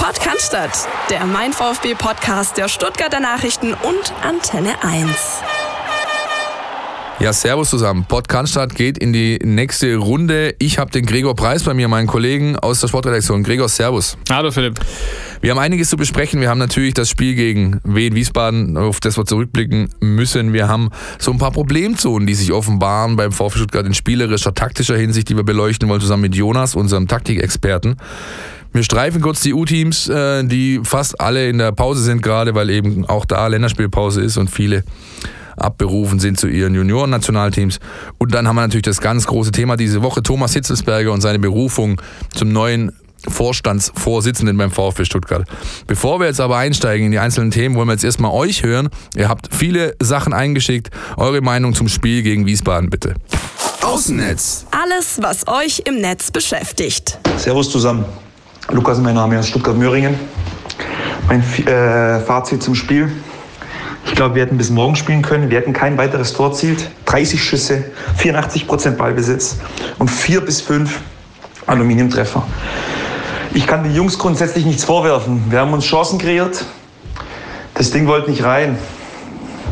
Podcast, der Mein VfB Podcast der Stuttgarter Nachrichten und Antenne 1. Ja, servus zusammen. Podcast geht in die nächste Runde. Ich habe den Gregor Preis bei mir, meinen Kollegen aus der Sportredaktion. Gregor, servus. Hallo Philipp. Wir haben einiges zu besprechen. Wir haben natürlich das Spiel gegen Wien Wiesbaden, auf das wir zurückblicken müssen. Wir haben so ein paar Problemzonen, die sich offenbaren beim VfB Stuttgart in spielerischer, taktischer Hinsicht, die wir beleuchten wollen, zusammen mit Jonas, unserem Taktikexperten. Wir streifen kurz die U-Teams, äh, die fast alle in der Pause sind gerade, weil eben auch da Länderspielpause ist und viele abberufen sind zu ihren Junioren-Nationalteams. Und dann haben wir natürlich das ganz große Thema diese Woche, Thomas Hitzelsberger und seine Berufung zum neuen Vorstandsvorsitzenden beim VfB Stuttgart. Bevor wir jetzt aber einsteigen in die einzelnen Themen, wollen wir jetzt erstmal euch hören. Ihr habt viele Sachen eingeschickt. Eure Meinung zum Spiel gegen Wiesbaden bitte. Außennetz. Alles, was euch im Netz beschäftigt. Servus zusammen. Lukas, mein Name ist Stuttgart-Möhringen. Mein äh, Fazit zum Spiel. Ich glaube, wir hätten bis morgen spielen können. Wir hätten kein weiteres Tor erzielt. 30 Schüsse, 84 Prozent Ballbesitz und vier bis fünf Aluminiumtreffer. Ich kann den Jungs grundsätzlich nichts vorwerfen. Wir haben uns Chancen kreiert. Das Ding wollte nicht rein.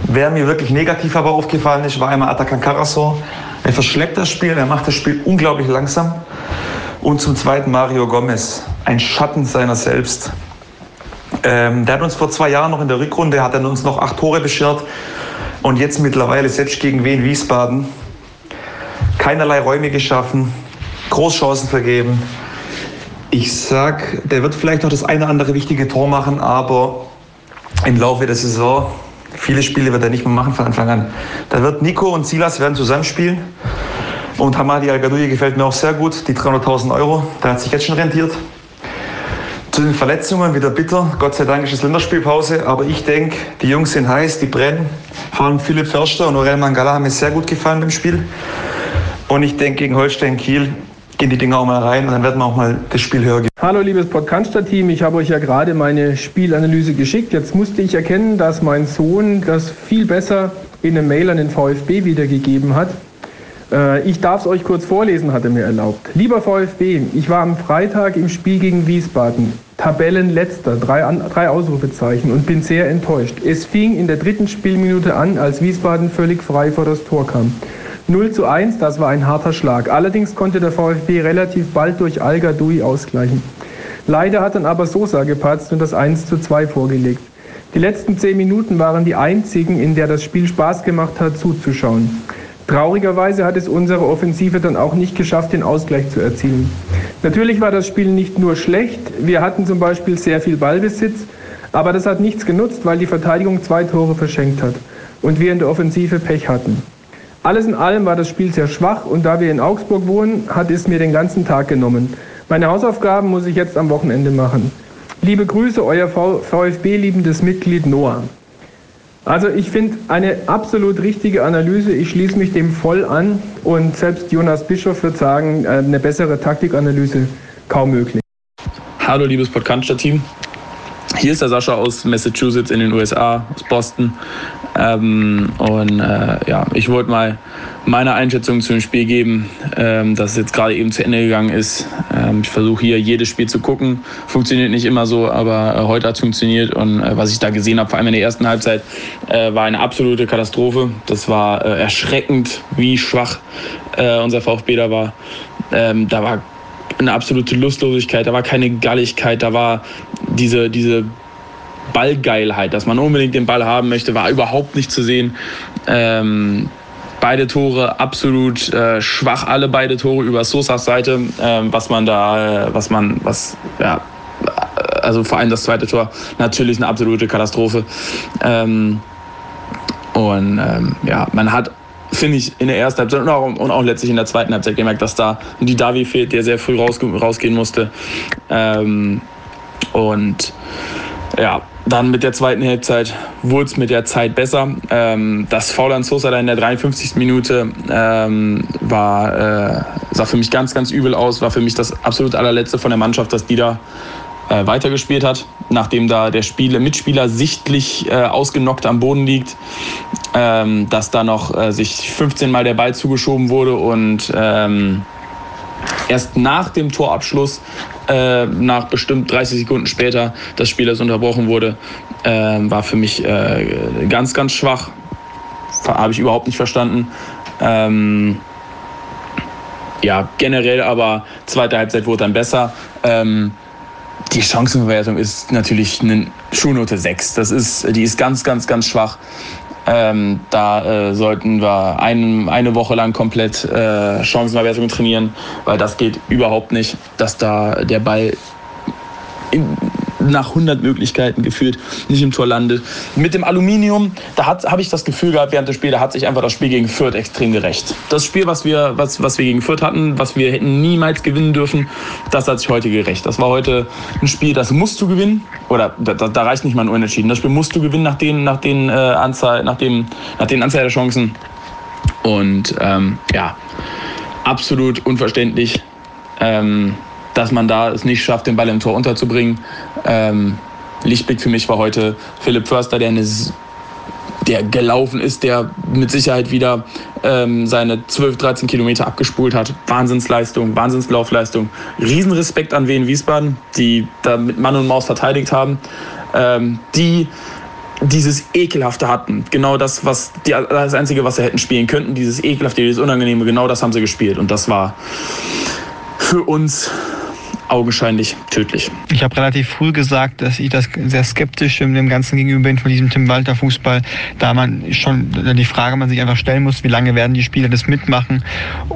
Wer mir wirklich negativ aber aufgefallen ist, war einmal Atakan Karasor. Er verschleppt das Spiel, er macht das Spiel unglaublich langsam. Und zum Zweiten Mario Gomez, ein Schatten seiner selbst. Ähm, der hat uns vor zwei Jahren noch in der Rückrunde, hat er uns noch acht Tore beschert. Und jetzt mittlerweile selbst gegen Wien Wiesbaden. Keinerlei Räume geschaffen, Großchancen vergeben. Ich sag, der wird vielleicht noch das eine oder andere wichtige Tor machen, aber im Laufe der Saison, viele Spiele wird er nicht mehr machen von Anfang an. Da wird Nico und Silas werden zusammenspielen. Und Hamadi Al-Gadoui gefällt mir auch sehr gut, die 300.000 Euro, der hat sich jetzt schon rentiert. Zu den Verletzungen wieder bitter. Gott sei Dank ist es Länderspielpause, aber ich denke, die Jungs sind heiß, die brennen. Vor allem Philipp Förster und Aurel Mangala haben mir sehr gut gefallen beim Spiel. Und ich denke, gegen Holstein Kiel gehen die Dinger auch mal rein und dann werden wir auch mal das Spiel höher gehen. Hallo liebes Podcast-Team, ich habe euch ja gerade meine Spielanalyse geschickt. Jetzt musste ich erkennen, dass mein Sohn das viel besser in eine Mail an den VfB wiedergegeben hat. Äh, ich darf es euch kurz vorlesen, hat er mir erlaubt. Lieber VfB, ich war am Freitag im Spiel gegen Wiesbaden. Tabellenletzter, drei, drei Ausrufezeichen und bin sehr enttäuscht. Es fing in der dritten Spielminute an, als Wiesbaden völlig frei vor das Tor kam. 0 zu 1, das war ein harter Schlag. Allerdings konnte der VfB relativ bald durch Al Gadoui ausgleichen. Leider hat dann aber Sosa gepatzt und das 1 zu 2 vorgelegt. Die letzten zehn Minuten waren die einzigen, in der das Spiel Spaß gemacht hat, zuzuschauen. Traurigerweise hat es unsere Offensive dann auch nicht geschafft, den Ausgleich zu erzielen. Natürlich war das Spiel nicht nur schlecht, wir hatten zum Beispiel sehr viel Ballbesitz, aber das hat nichts genutzt, weil die Verteidigung zwei Tore verschenkt hat und wir in der Offensive Pech hatten. Alles in allem war das Spiel sehr schwach und da wir in Augsburg wohnen, hat es mir den ganzen Tag genommen. Meine Hausaufgaben muss ich jetzt am Wochenende machen. Liebe Grüße, euer VfB-liebendes Mitglied Noah. Also ich finde eine absolut richtige Analyse. Ich schließe mich dem voll an und selbst Jonas Bischof wird sagen, äh, eine bessere Taktikanalyse kaum möglich. Hallo liebes Podcast-Team. Hier ist der Sascha aus Massachusetts in den USA, aus Boston. Ähm, und äh, ja, ich wollte mal meine Einschätzung zum Spiel geben, ähm, das jetzt gerade eben zu Ende gegangen ist. Ähm, ich versuche hier jedes Spiel zu gucken. Funktioniert nicht immer so, aber äh, heute hat es funktioniert. Und äh, was ich da gesehen habe, vor allem in der ersten Halbzeit, äh, war eine absolute Katastrophe. Das war äh, erschreckend, wie schwach äh, unser VfB da war. Ähm, da war eine absolute Lustlosigkeit, da war keine Galligkeit, da war diese, diese Ballgeilheit, dass man unbedingt den Ball haben möchte, war überhaupt nicht zu sehen. Ähm, beide Tore absolut äh, schwach, alle beide Tore über Sosas Seite, äh, was man da, äh, was man, was, ja, also vor allem das zweite Tor, natürlich eine absolute Katastrophe. Ähm, und ähm, ja, man hat finde ich, in der ersten Halbzeit und auch, und auch, letztlich in der zweiten Halbzeit gemerkt, dass da die Davi fehlt, der sehr früh raus, rausgehen musste. Ähm, und ja, dann mit der zweiten Halbzeit wurde es mit der Zeit besser. Ähm, das Foul an Sosa in der 53. Minute ähm, war, äh, sah für mich ganz, ganz übel aus. War für mich das absolut allerletzte von der Mannschaft, dass die da äh, weitergespielt hat, nachdem da der Spieler, Mitspieler sichtlich äh, ausgenockt am Boden liegt, ähm, dass da noch äh, sich 15 Mal der Ball zugeschoben wurde und ähm, erst nach dem Torabschluss, äh, nach bestimmt 30 Sekunden später, das Spiel, das unterbrochen wurde, äh, war für mich äh, ganz, ganz schwach. Habe ich überhaupt nicht verstanden. Ähm, ja, generell aber zweite Halbzeit wurde dann besser. Ähm, die Chancenverwertung ist natürlich eine Schulnote 6. Das ist, die ist ganz, ganz, ganz schwach. Ähm, da äh, sollten wir ein, eine Woche lang komplett äh, Chancenverwertung trainieren, weil das geht überhaupt nicht, dass da der Ball in, nach 100 Möglichkeiten gefühlt nicht im Tor landet. Mit dem Aluminium, da habe ich das Gefühl gehabt während des Spiels, da hat sich einfach das Spiel gegen Fürth extrem gerecht. Das Spiel, was wir, was, was wir gegen Fürth hatten, was wir hätten niemals gewinnen dürfen, das hat sich heute gerecht. Das war heute ein Spiel, das musst du gewinnen. Oder da, da reicht nicht mal ein Unentschieden. Das Spiel musst du gewinnen nach den, nach den, äh, Anzahl, nach dem, nach den Anzahl der Chancen. Und ähm, ja, absolut unverständlich. Ähm, dass man da es nicht schafft, den Ball im Tor unterzubringen. Ähm, Lichtblick für mich war heute Philipp Förster, der, eine, der gelaufen ist, der mit Sicherheit wieder ähm, seine 12, 13 Kilometer abgespult hat. Wahnsinnsleistung, Wahnsinnslaufleistung. Riesenrespekt an Wien Wiesbaden, die da mit Mann und Maus verteidigt haben. Ähm, die dieses Ekelhafte hatten. Genau das, was die, das Einzige, was sie hätten spielen könnten, dieses Ekelhafte, dieses Unangenehme, genau das haben sie gespielt. Und das war für uns augenscheinlich tödlich. Ich habe relativ früh gesagt, dass ich das sehr skeptisch dem Ganzen gegenüber bin von diesem Tim Walter Fußball, da man schon die Frage man sich einfach stellen muss, wie lange werden die Spieler das mitmachen,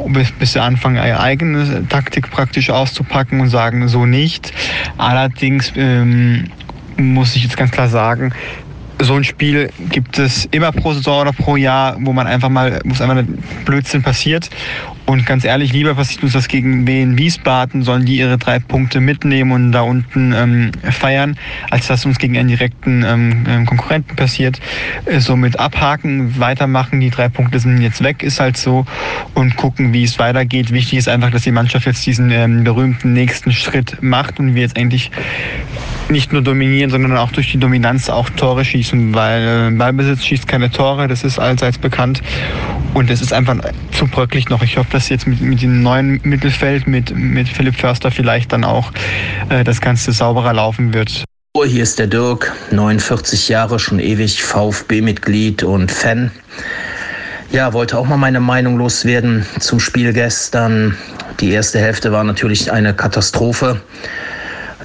bis, bis sie anfangen, ihre eigene Taktik praktisch auszupacken und sagen, so nicht. Allerdings ähm, muss ich jetzt ganz klar sagen, so ein Spiel gibt es immer pro Saison oder pro Jahr, wo man einfach mal, wo es einfach ein Blödsinn passiert. Und ganz ehrlich, lieber passiert uns das gegen Wien Wiesbaden, sollen die ihre drei Punkte mitnehmen und da unten ähm, feiern, als dass uns gegen einen direkten ähm, ähm Konkurrenten passiert. Äh, somit abhaken, weitermachen, die drei Punkte sind jetzt weg, ist halt so und gucken, wie es weitergeht. Wichtig ist einfach, dass die Mannschaft jetzt diesen ähm, berühmten nächsten Schritt macht und wir jetzt eigentlich nicht nur dominieren, sondern auch durch die Dominanz auch Tore schießen, weil äh, Ballbesitz schießt keine Tore, das ist allseits bekannt. Und es ist einfach zu bröcklich noch. Ich hoffe, dass jetzt mit, mit dem neuen Mittelfeld, mit, mit Philipp Förster vielleicht dann auch äh, das Ganze sauberer laufen wird. Oh, hier ist der Dirk, 49 Jahre, schon ewig VfB-Mitglied und Fan. Ja, wollte auch mal meine Meinung loswerden zum Spiel gestern. Die erste Hälfte war natürlich eine Katastrophe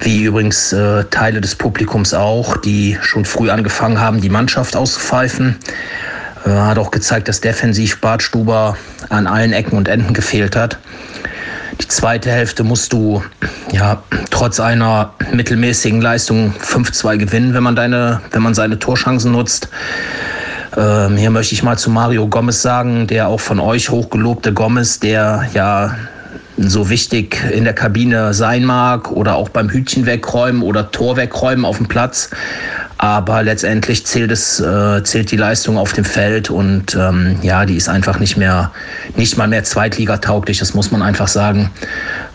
wie übrigens äh, Teile des Publikums auch, die schon früh angefangen haben, die Mannschaft auszupfeifen. Äh, hat auch gezeigt, dass defensiv Bartstuber an allen Ecken und Enden gefehlt hat. Die zweite Hälfte musst du ja trotz einer mittelmäßigen Leistung 5-2 gewinnen, wenn man deine, wenn man seine Torchancen nutzt. Ähm, hier möchte ich mal zu Mario Gomez sagen, der auch von euch hochgelobte Gomez, der ja so wichtig in der Kabine sein mag oder auch beim Hütchen wegräumen oder Tor wegräumen auf dem Platz. Aber letztendlich zählt es, äh, zählt die Leistung auf dem Feld und ähm, ja, die ist einfach nicht mehr, nicht mal mehr zweitligatauglich, das muss man einfach sagen.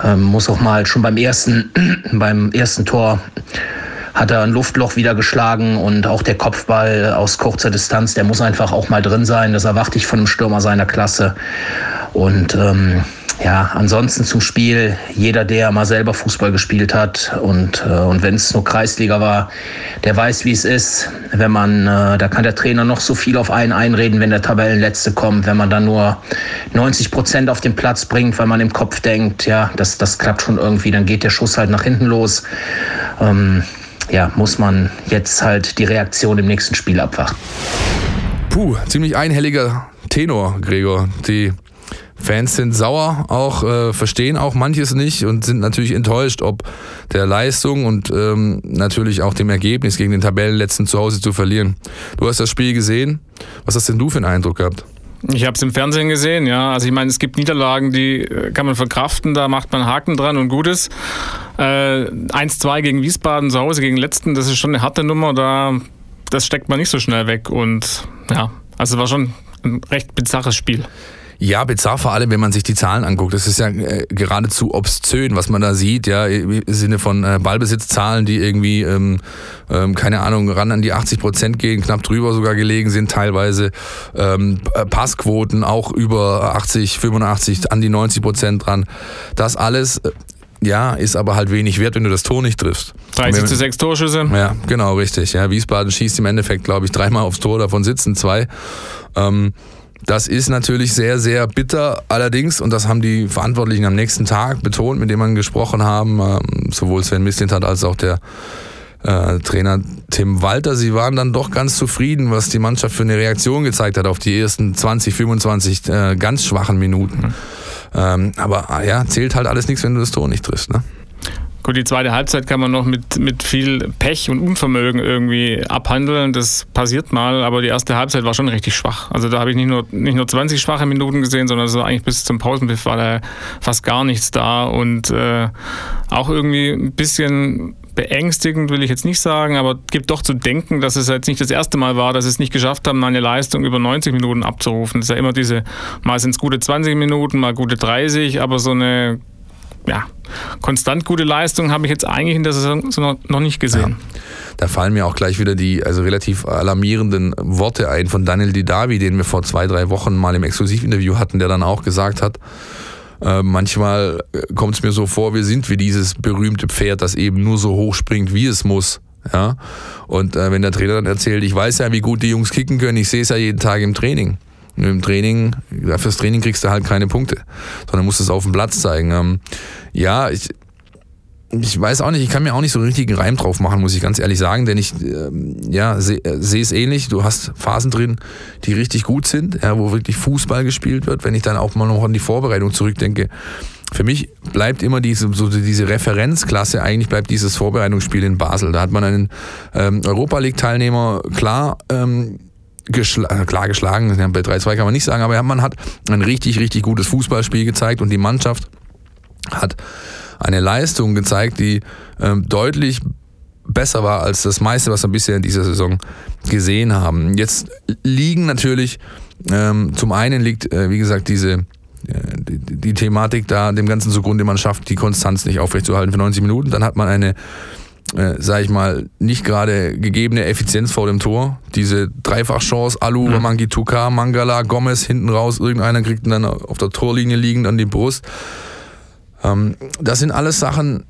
Ähm, muss auch mal schon beim ersten, beim ersten Tor hat er ein Luftloch wieder geschlagen und auch der Kopfball aus kurzer Distanz, der muss einfach auch mal drin sein. Das erwarte ich von einem Stürmer seiner Klasse. Und ähm, ja, ansonsten zum Spiel, jeder, der mal selber Fußball gespielt hat und, äh, und wenn es nur Kreisliga war, der weiß, wie es ist. Wenn man, äh, da kann der Trainer noch so viel auf einen einreden, wenn der Tabellenletzte kommt, wenn man dann nur 90 Prozent auf den Platz bringt, weil man im Kopf denkt, ja, das, das klappt schon irgendwie, dann geht der Schuss halt nach hinten los. Ähm, ja, muss man jetzt halt die Reaktion im nächsten Spiel abwarten. Puh, ziemlich einhelliger Tenor, Gregor. Die Fans sind sauer, auch äh, verstehen auch manches nicht und sind natürlich enttäuscht, ob der Leistung und ähm, natürlich auch dem Ergebnis gegen den Tabellenletzten zu Hause zu verlieren. Du hast das Spiel gesehen. Was hast denn du für einen Eindruck gehabt? Ich habe es im Fernsehen gesehen, ja. Also ich meine, es gibt Niederlagen, die äh, kann man verkraften, da macht man Haken dran und Gutes. Äh, 1-2 gegen Wiesbaden zu Hause gegen Letzten, das ist schon eine harte Nummer, da das steckt man nicht so schnell weg. Und ja, also war schon ein recht bizarres Spiel. Ja, bizarr vor allem, wenn man sich die Zahlen anguckt. Das ist ja äh, geradezu obszön, was man da sieht, ja, im Sinne von äh, Ballbesitzzahlen, die irgendwie, ähm, ähm, keine Ahnung, ran an die 80 Prozent gehen, knapp drüber sogar gelegen sind teilweise. Ähm, Passquoten auch über 80, 85, an die 90 Prozent dran. Das alles äh, ja, ist aber halt wenig wert, wenn du das Tor nicht triffst. 30 zu 6 Torschüsse. Ja, genau, richtig. Ja, Wiesbaden schießt im Endeffekt, glaube ich, dreimal aufs Tor, davon sitzen zwei. Ähm, das ist natürlich sehr, sehr bitter. Allerdings, und das haben die Verantwortlichen am nächsten Tag betont, mit dem wir gesprochen haben, ähm, sowohl Sven Mislintat als auch der äh, Trainer Tim Walter, sie waren dann doch ganz zufrieden, was die Mannschaft für eine Reaktion gezeigt hat auf die ersten 20, 25 äh, ganz schwachen Minuten. Mhm. Ähm, aber ah ja, zählt halt alles nichts, wenn du das Tor nicht triffst. Ne? Gut, die zweite Halbzeit kann man noch mit, mit viel Pech und Unvermögen irgendwie abhandeln. Das passiert mal, aber die erste Halbzeit war schon richtig schwach. Also da habe ich nicht nur, nicht nur 20 schwache Minuten gesehen, sondern so eigentlich bis zum Pausenpfiff war da fast gar nichts da und äh, auch irgendwie ein bisschen beängstigend will ich jetzt nicht sagen, aber gibt doch zu denken, dass es jetzt nicht das erste Mal war, dass es nicht geschafft haben, eine Leistung über 90 Minuten abzurufen. Das ist ja immer diese, mal sind es gute 20 Minuten, mal gute 30, aber so eine ja, konstant gute Leistung habe ich jetzt eigentlich in der Saison noch nicht gesehen. Ja. Da fallen mir auch gleich wieder die also relativ alarmierenden Worte ein von Daniel Didavi, den wir vor zwei, drei Wochen mal im Exklusivinterview hatten, der dann auch gesagt hat, äh, manchmal äh, kommt es mir so vor, wir sind wie dieses berühmte Pferd, das eben nur so hoch springt, wie es muss. Ja? Und äh, wenn der Trainer dann erzählt, ich weiß ja, wie gut die Jungs kicken können, ich sehe es ja jeden Tag im Training. Im Training, fürs Training kriegst du halt keine Punkte, sondern musst es auf dem Platz zeigen. Ähm, ja, ich, ich weiß auch nicht, ich kann mir auch nicht so einen richtigen Reim drauf machen, muss ich ganz ehrlich sagen, denn ich ähm, ja, sehe seh es ähnlich. Du hast Phasen drin, die richtig gut sind, ja, wo wirklich Fußball gespielt wird. Wenn ich dann auch mal noch an die Vorbereitung zurückdenke, für mich bleibt immer diese, so diese Referenzklasse, eigentlich bleibt dieses Vorbereitungsspiel in Basel. Da hat man einen ähm, Europa League-Teilnehmer klar. Ähm, Äh, klar geschlagen, bei 3-2 kann man nicht sagen, aber man hat ein richtig, richtig gutes Fußballspiel gezeigt und die Mannschaft hat eine Leistung gezeigt, die ähm, deutlich besser war als das meiste, was wir bisher in dieser Saison gesehen haben. Jetzt liegen natürlich, ähm, zum einen liegt, äh, wie gesagt, diese äh, die, die, Thematik da dem Ganzen zugrunde, man schafft die Konstanz nicht aufrechtzuerhalten für 90 Minuten, dann hat man eine äh, sag ich mal, nicht gerade gegebene Effizienz vor dem Tor. Diese Dreifachchance, Alu, mhm. Mangituka, Mangala, Gomez hinten raus, irgendeiner kriegt dann auf der Torlinie liegend an die Brust. Ähm, das sind alles Sachen,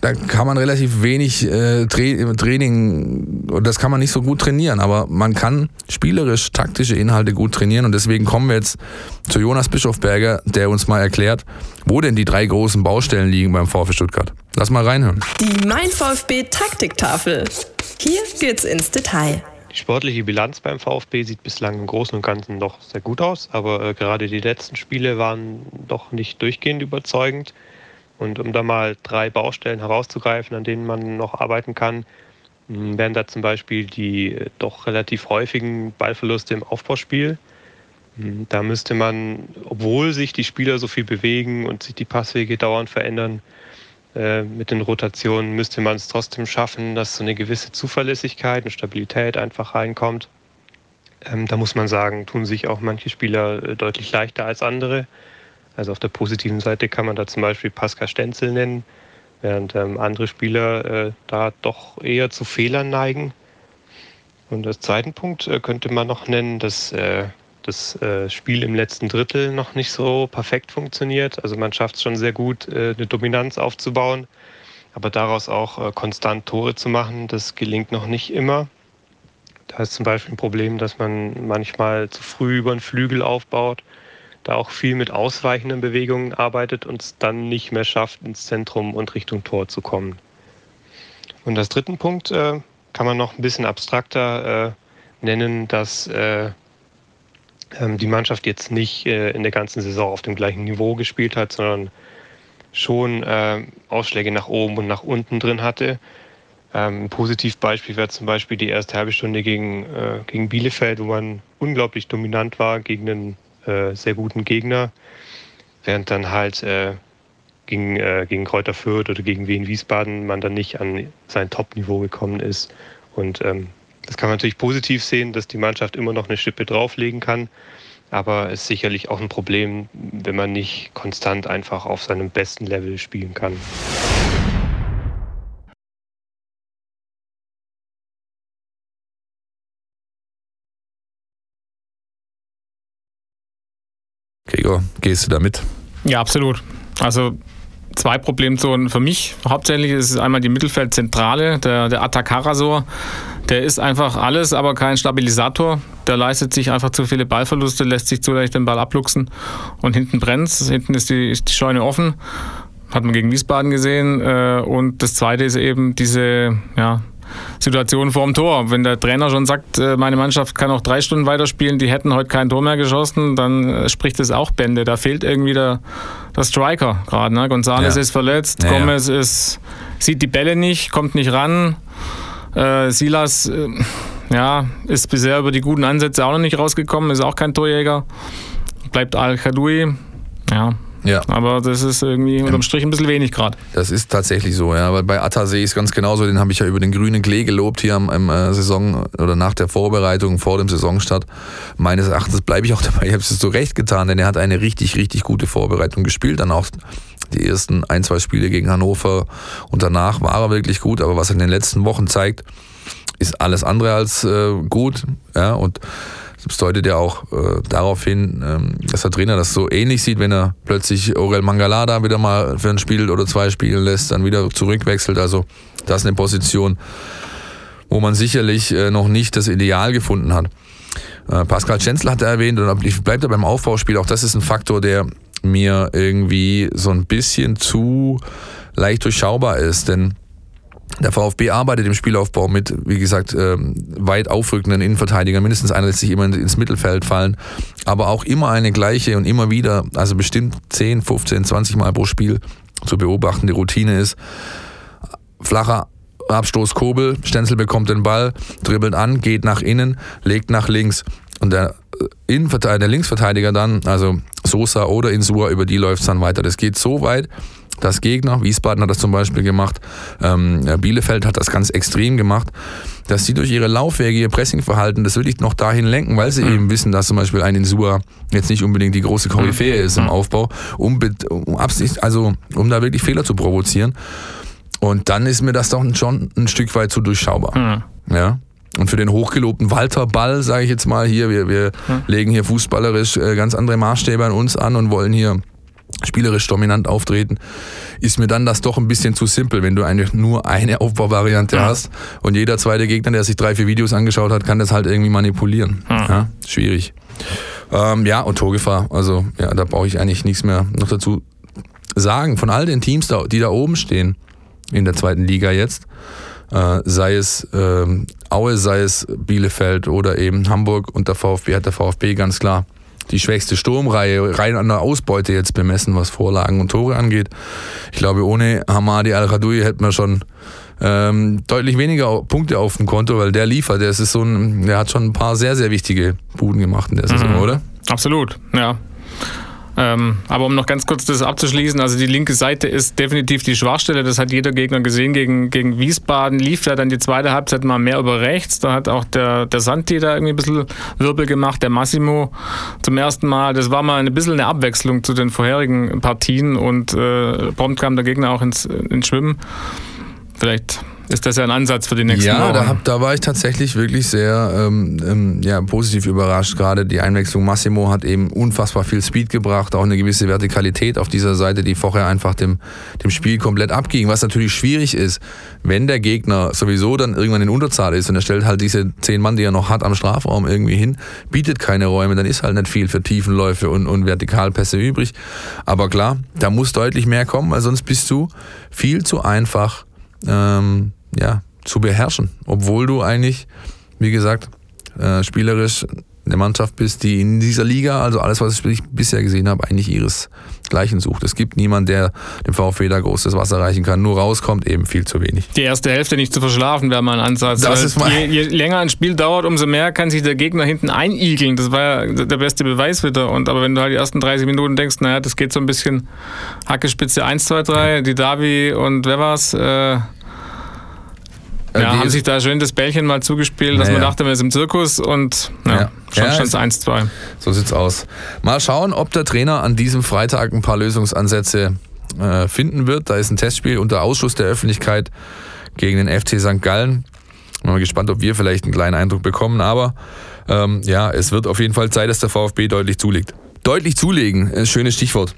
da kann man relativ wenig äh, Training, das kann man nicht so gut trainieren, aber man kann spielerisch taktische Inhalte gut trainieren und deswegen kommen wir jetzt zu Jonas Bischofberger, der uns mal erklärt, wo denn die drei großen Baustellen liegen beim VfB Stuttgart. Lass mal reinhören. Die Mein VfB Taktiktafel. Hier geht's ins Detail. Die sportliche Bilanz beim VfB sieht bislang im Großen und Ganzen doch sehr gut aus, aber äh, gerade die letzten Spiele waren doch nicht durchgehend überzeugend. Und um da mal drei Baustellen herauszugreifen, an denen man noch arbeiten kann, hm, wären da zum Beispiel die äh, doch relativ häufigen Ballverluste im Aufbauspiel. Hm, da müsste man, obwohl sich die Spieler so viel bewegen und sich die Passwege dauernd verändern, äh, mit den Rotationen müsste man es trotzdem schaffen, dass so eine gewisse Zuverlässigkeit und Stabilität einfach reinkommt. Ähm, da muss man sagen, tun sich auch manche Spieler äh, deutlich leichter als andere. Also auf der positiven Seite kann man da zum Beispiel Pascal Stenzel nennen, während ähm, andere Spieler äh, da doch eher zu Fehlern neigen. Und als zweiten Punkt äh, könnte man noch nennen, dass äh, das äh, Spiel im letzten Drittel noch nicht so perfekt funktioniert. Also man schafft es schon sehr gut, äh, eine Dominanz aufzubauen, aber daraus auch äh, konstant Tore zu machen, das gelingt noch nicht immer. Da ist zum Beispiel ein Problem, dass man manchmal zu früh über den Flügel aufbaut da auch viel mit ausweichenden Bewegungen arbeitet und es dann nicht mehr schafft, ins Zentrum und Richtung Tor zu kommen. Und als dritten Punkt äh, kann man noch ein bisschen abstrakter äh, nennen, dass äh, ähm, die Mannschaft jetzt nicht äh, in der ganzen Saison auf dem gleichen Niveau gespielt hat, sondern schon äh, Ausschläge nach oben und nach unten drin hatte. Ähm, ein Positivbeispiel wäre zum Beispiel die erste halbe Stunde gegen, äh, gegen Bielefeld, wo man unglaublich dominant war gegen einen äh, sehr guten Gegner, während dann halt äh, gegen, äh, gegen Kräuter Fürth oder gegen Wien Wiesbaden man dann nicht an sein Top-Niveau gekommen ist. Und ähm, das kann man natürlich positiv sehen, dass die Mannschaft immer noch eine Schippe drauflegen kann. Aber es ist sicherlich auch ein Problem, wenn man nicht konstant einfach auf seinem besten Level spielen kann. Gregor, gehst du damit? Ja, absolut. Also zwei Problemzonen für mich. Hauptsächlich ist es einmal die Mittelfeldzentrale, der, der Atakarasor. Der ist einfach alles, aber kein Stabilisator. Der leistet sich einfach zu viele Ballverluste, lässt sich zu leicht den Ball abluchsen und hinten brennt Hinten ist die, ist die Scheune offen. Hat man gegen Wiesbaden gesehen. Äh, und das zweite ist eben diese, ja, Situation vorm Tor. Wenn der Trainer schon sagt, äh, meine Mannschaft kann auch drei Stunden weiterspielen, die hätten heute kein Tor mehr geschossen, dann äh, spricht es auch Bände. Da fehlt irgendwie der, der Striker gerade. Ne? González ja. ist verletzt, ja, Gomez ja. Ist, sieht die Bälle nicht, kommt nicht ran. Äh, Silas äh, ja, ist bisher über die guten Ansätze auch noch nicht rausgekommen, ist auch kein Torjäger. Bleibt Al-Khadoui. Ja, ja. Aber das ist irgendwie unterm Strich ein bisschen wenig gerade. Das ist tatsächlich so, ja. Aber bei Atta sehe ich es ganz genauso. Den habe ich ja über den grünen Klee gelobt hier am, am äh, Saison oder nach der Vorbereitung vor dem Saisonstart. Meines Erachtens bleibe ich auch dabei. Ich habe es so recht getan, denn er hat eine richtig, richtig gute Vorbereitung gespielt. Dann auch die ersten ein, zwei Spiele gegen Hannover und danach war er wirklich gut. Aber was er in den letzten Wochen zeigt, ist alles andere als äh, gut. Ja, und das deutet ja auch äh, darauf hin, ähm, dass der Trainer das so ähnlich sieht, wenn er plötzlich Aurel Mangalada wieder mal für ein Spiel oder zwei spielen lässt, dann wieder zurückwechselt. Also das ist eine Position, wo man sicherlich äh, noch nicht das Ideal gefunden hat. Äh, Pascal Schenzler hat er erwähnt und ich bleibe da beim Aufbauspiel. Auch das ist ein Faktor, der mir irgendwie so ein bisschen zu leicht durchschaubar ist, denn der VfB arbeitet im Spielaufbau mit, wie gesagt, ähm, weit aufrückenden Innenverteidigern. Mindestens einer lässt sich immer ins Mittelfeld fallen. Aber auch immer eine gleiche und immer wieder, also bestimmt 10, 15, 20 Mal pro Spiel zu beobachtende Routine ist. Flacher Abstoß Kobel, Stenzel bekommt den Ball, dribbelt an, geht nach innen, legt nach links. Und der, äh, Innenverteidiger, der Linksverteidiger dann, also Sosa oder Insua, über die läuft es dann weiter. Das geht so weit, dass Gegner, Wiesbaden hat das zum Beispiel gemacht, ähm, Bielefeld hat das ganz extrem gemacht, dass sie durch ihre Laufwege, ihr Pressingverhalten das wirklich noch dahin lenken, weil sie mhm. eben wissen, dass zum Beispiel ein Insua jetzt nicht unbedingt die große Koryphäe mhm. ist im mhm. Aufbau, um, um, Absicht, also, um da wirklich Fehler zu provozieren. Und dann ist mir das doch schon ein Stück weit zu durchschaubar. Mhm. Ja. Und für den hochgelobten Walter Ball, sage ich jetzt mal hier, wir, wir mhm. legen hier fußballerisch äh, ganz andere Maßstäbe an uns an und wollen hier spielerisch dominant auftreten, ist mir dann das doch ein bisschen zu simpel, wenn du eigentlich nur eine Aufbauvariante ja. hast und jeder zweite Gegner, der sich drei, vier Videos angeschaut hat, kann das halt irgendwie manipulieren. Ja. ja schwierig. Ähm, ja, und Torgefahr, also ja, da brauche ich eigentlich nichts mehr noch dazu sagen. Von all den Teams, die da oben stehen in der zweiten Liga jetzt, äh, sei es ähm, Aue, sei es Bielefeld oder eben Hamburg und der VfB hat der VfB ganz klar die schwächste Sturmreihe rein an der Ausbeute jetzt bemessen, was Vorlagen und Tore angeht. Ich glaube, ohne Hamadi Al-Khadoui hätten wir schon ähm, deutlich weniger Punkte auf dem Konto, weil der liefert. Der, ist so ein, der hat schon ein paar sehr, sehr wichtige Buden gemacht in der Saison, mhm. oder? Absolut, ja. Ähm, aber um noch ganz kurz das abzuschließen, also die linke Seite ist definitiv die Schwachstelle. Das hat jeder Gegner gesehen. Gegen, gegen Wiesbaden lief ja dann die zweite Halbzeit mal mehr über rechts. Da hat auch der, der Santi da irgendwie ein bisschen Wirbel gemacht, der Massimo zum ersten Mal. Das war mal ein bisschen eine Abwechslung zu den vorherigen Partien und äh, prompt kam der Gegner auch ins, ins Schwimmen. Vielleicht ist das ja ein Ansatz für die nächsten ja, Wochen. Ja, da, da, war ich tatsächlich wirklich sehr ähm, ähm, ja, positiv überrascht. Gerade die Einwechslung Massimo hat eben unfassbar viel Speed gebracht, auch eine gewisse Vertikalität auf dieser Seite, die vorher einfach dem, dem Spiel komplett abging. Was natürlich schwierig ist, wenn der Gegner sowieso dann irgendwann in Unterzahl ist und er stellt halt diese zehn Mann, die er noch hat, am Strafraum irgendwie hin, bietet keine Räume, dann ist halt nicht viel für Tiefenläufe und, und Vertikalpässe übrig. Aber klar, da muss deutlich mehr kommen, weil sonst bist du viel zu einfach ähm, ja, zu beherrschen. Obwohl du eigentlich, wie gesagt, äh, spielerisch eine Mannschaft bist, die in dieser Liga, also alles, was ich bisher gesehen habe, eigentlich ihresgleichen sucht. Es gibt niemanden, der dem VfB da großes Wasser reichen kann. Nur rauskommt eben viel zu wenig. Die erste Hälfte nicht zu verschlafen wäre mal ein Ansatz. Das ist mal je, je, länger ein Spiel dauert, umso mehr kann sich der Gegner hinten einigeln. Das war ja der beste Beweis wieder. Und aber wenn du halt die ersten 30 Minuten denkst, naja, das geht so ein bisschen Hackespitze 1, 2, 3, die Davi und wer war's? Äh, ja, haben sich da schön das Bällchen mal zugespielt, dass Ja, man dachte, man ist im Zirkus und ja, Ja. schon Ja, stand es- es 1-2. So sieht's aus. Mal schauen, ob der Trainer an diesem Freitag ein paar Lösungsansätze äh, finden wird. Da ist ein Testspiel unter Ausschluss der Öffentlichkeit gegen den FC St. Gallen. Bin mal gespannt, ob wir vielleicht einen kleinen Eindruck bekommen. Aber ähm, ja, es wird auf jeden Fall Zeit, dass der VfB deutlich zulegt. Deutlich zulegen, äh, schönes Stichwort.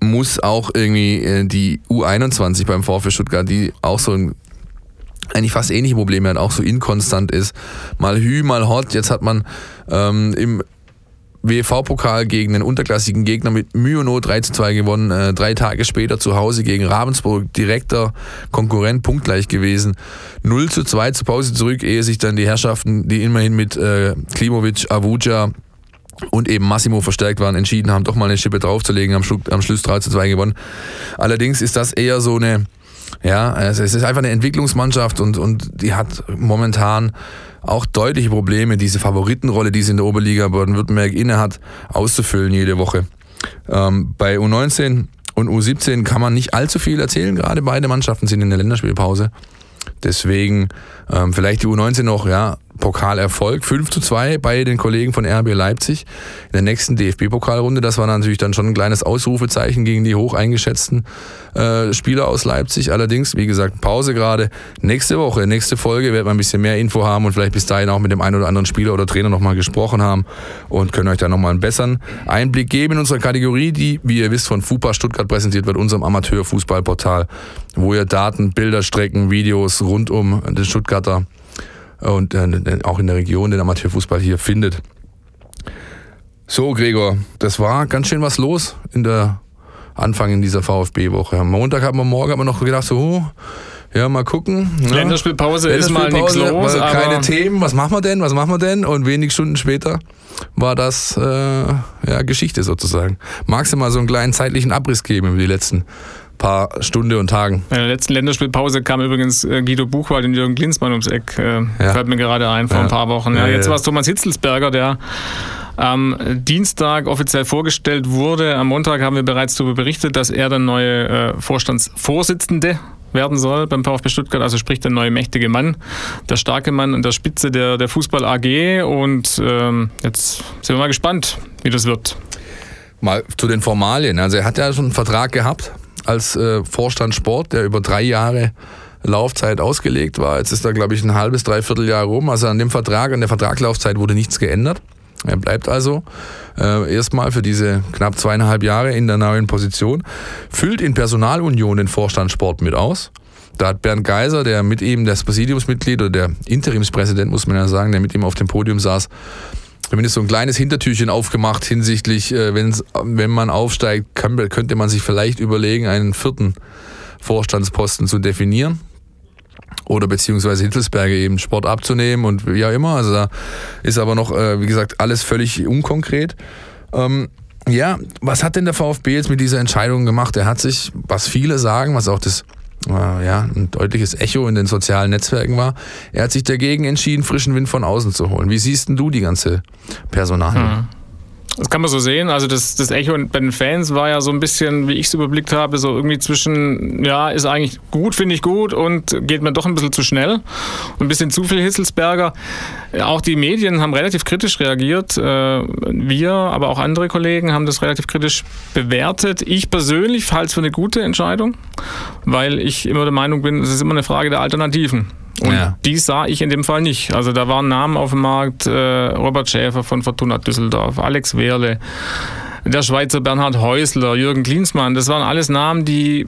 Muss auch irgendwie äh, die U21 beim VfB Stuttgart, die auch so ein eigentlich fast ähnliche Probleme hat, auch so inkonstant ist. Mal Hü, mal Hot. Jetzt hat man ähm, im WV-Pokal gegen einen unterklassigen Gegner mit Mühe und Not 3 zu 2 gewonnen. Äh, drei Tage später zu Hause gegen Ravensburg, direkter Konkurrent, punktgleich gewesen. 0 zu 2 zur Pause zurück, ehe sich dann die Herrschaften, die immerhin mit äh, Klimovic, Avuja und eben Massimo verstärkt waren, entschieden haben, doch mal eine Schippe draufzulegen, am, Schlu- am Schluss 3 zu 2 gewonnen. Allerdings ist das eher so eine, ja, also es ist einfach eine Entwicklungsmannschaft und, und die hat momentan auch deutliche Probleme, diese Favoritenrolle, die sie in der Oberliga Baden-Württemberg inne hat, auszufüllen jede Woche. Ähm, bei U19 und U17 kann man nicht allzu viel erzählen, gerade beide Mannschaften sind in der Länderspielpause. Deswegen ähm, vielleicht die U19 noch, ja, Pokalerfolg, 5 zu 2 bei den Kollegen von RB Leipzig. In der nächsten DFB-Pokalrunde, das war natürlich dann schon ein kleines Ausrufezeichen gegen die hoch eingeschätzten äh, Spieler aus Leipzig. Allerdings, wie gesagt, Pause gerade. Nächste Woche, nächste Folge wird man ein bisschen mehr Info haben und vielleicht bis dahin auch mit dem einen oder anderen Spieler oder Trainer nochmal gesprochen haben und können euch da nochmal einen besseren Einblick geben in unsere Kategorie, die, wie ihr wisst, von FUPA Stuttgart präsentiert wird, unserem Amateurfußballportal, wo ihr Daten, Bilder, Strecken, Videos rund um den Stuttgarter und äh, auch in der Region den Amateurfußball hier findet. So, Gregor, das war ganz schön was los in der Anfang in dieser VfB-Woche. Am Montag haben wir morgen haben wir noch gedacht, so, oh, ja, mal gucken. Ja. Länderspielpause ist mal nichts los, keine aber Themen, was machen wir denn, was machen wir denn? Und wenig Stunden später war das äh, ja, Geschichte sozusagen. Magst du mal so einen kleinen zeitlichen Abriss geben über die letzten paar Stunden und Tagen? in der letzten Länderspielpause kam übrigens äh, Guido Buchwald und Jürgen Klinsmann ums Eck. Äh, Ja. Fällt mir gerade ein vor Ja. ein paar Wochen. Ja, jetzt war es Thomas Hitzelsberger, der am Dienstag offiziell vorgestellt wurde. Am Montag haben wir bereits darüber berichtet, dass er der neue äh, Vorstandsvorsitzende werden soll beim VfB Stuttgart, also sprich der neue mächtige Mann, der starke Mann an der Spitze der, der Fußball AG und ähm, jetzt sind wir mal gespannt, wie das wird. Mal zu den Formalien. Also er hat ja schon einen Vertrag gehabt als äh, Vorstand Sport, der über drei Jahre Laufzeit ausgelegt war. Jetzt ist da, glaube ich, ein halbes, dreiviertel Jahr rum. Also an dem Vertrag, an der Vertragslaufzeit wurde nichts geändert. Er bleibt also äh, erstmal für diese knapp zweieinhalb Jahre in der neuen Position, füllt in Personalunion den Vorstand Sport mit aus. Da hat Bernd Geiser, der mit ihm das Präsidiumsmitglied oder der Interimspräsident, muss man ja sagen, der mit ihm auf dem Podium saß, zumindest so ein kleines Hintertürchen aufgemacht hinsichtlich, äh, wenn's, wenn man aufsteigt, kann, könnte man sich vielleicht überlegen, einen vierten Vorstandsposten zu definieren. Oder beziehungsweise Hittelsberger eben Sport abzunehmen und auch immer. Also da ist aber noch, äh, wie gesagt, alles völlig unkonkret. Ähm, ja, was hat denn der VfB jetzt mit dieser Entscheidung gemacht? Er hat sich, was viele sagen, was auch das ja, ein deutliches Echo in den sozialen Netzwerken war, er hat sich dagegen entschieden, frischen Wind von außen zu holen. Wie siehst denn du die ganze Personal? Das kann man so sehen. Also das, das Echo bei den Fans war ja so ein bisschen, wie ich es überblickt habe, so irgendwie zwischen, ja, ist eigentlich gut, finde ich gut und geht mir doch ein bisschen zu schnell. Und ein bisschen zu viel Hitzelsberger. Auch die Medien haben relativ kritisch reagiert. Äh, Wir, aber auch andere Kollegen haben das relativ kritisch bewertet. Ich persönlich halte es für eine gute Entscheidung, weil ich immer der Meinung bin, es ist immer eine Frage der Alternativen. Und Ja. die sah ich in dem Fall nicht. Also da waren Namen auf dem Markt, äh, Robert Schäfer von Fortuna Düsseldorf, Alex Wehrle, der Schweizer Bernhard Häusler, Jürgen Klinsmann. Das waren alles Namen, die